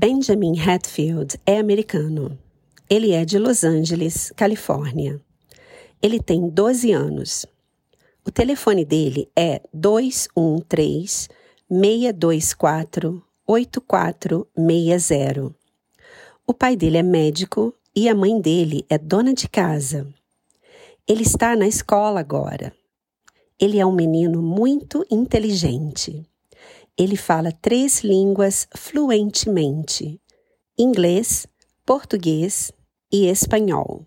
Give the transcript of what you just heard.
Benjamin Hatfield é americano. Ele é de Los Angeles, Califórnia. Ele tem 12 anos. O telefone dele é 213 624 8460. O pai dele é médico e a mãe dele é dona de casa. Ele está na escola agora. Ele é um menino muito inteligente. Ele fala três línguas fluentemente: inglês, português e espanhol.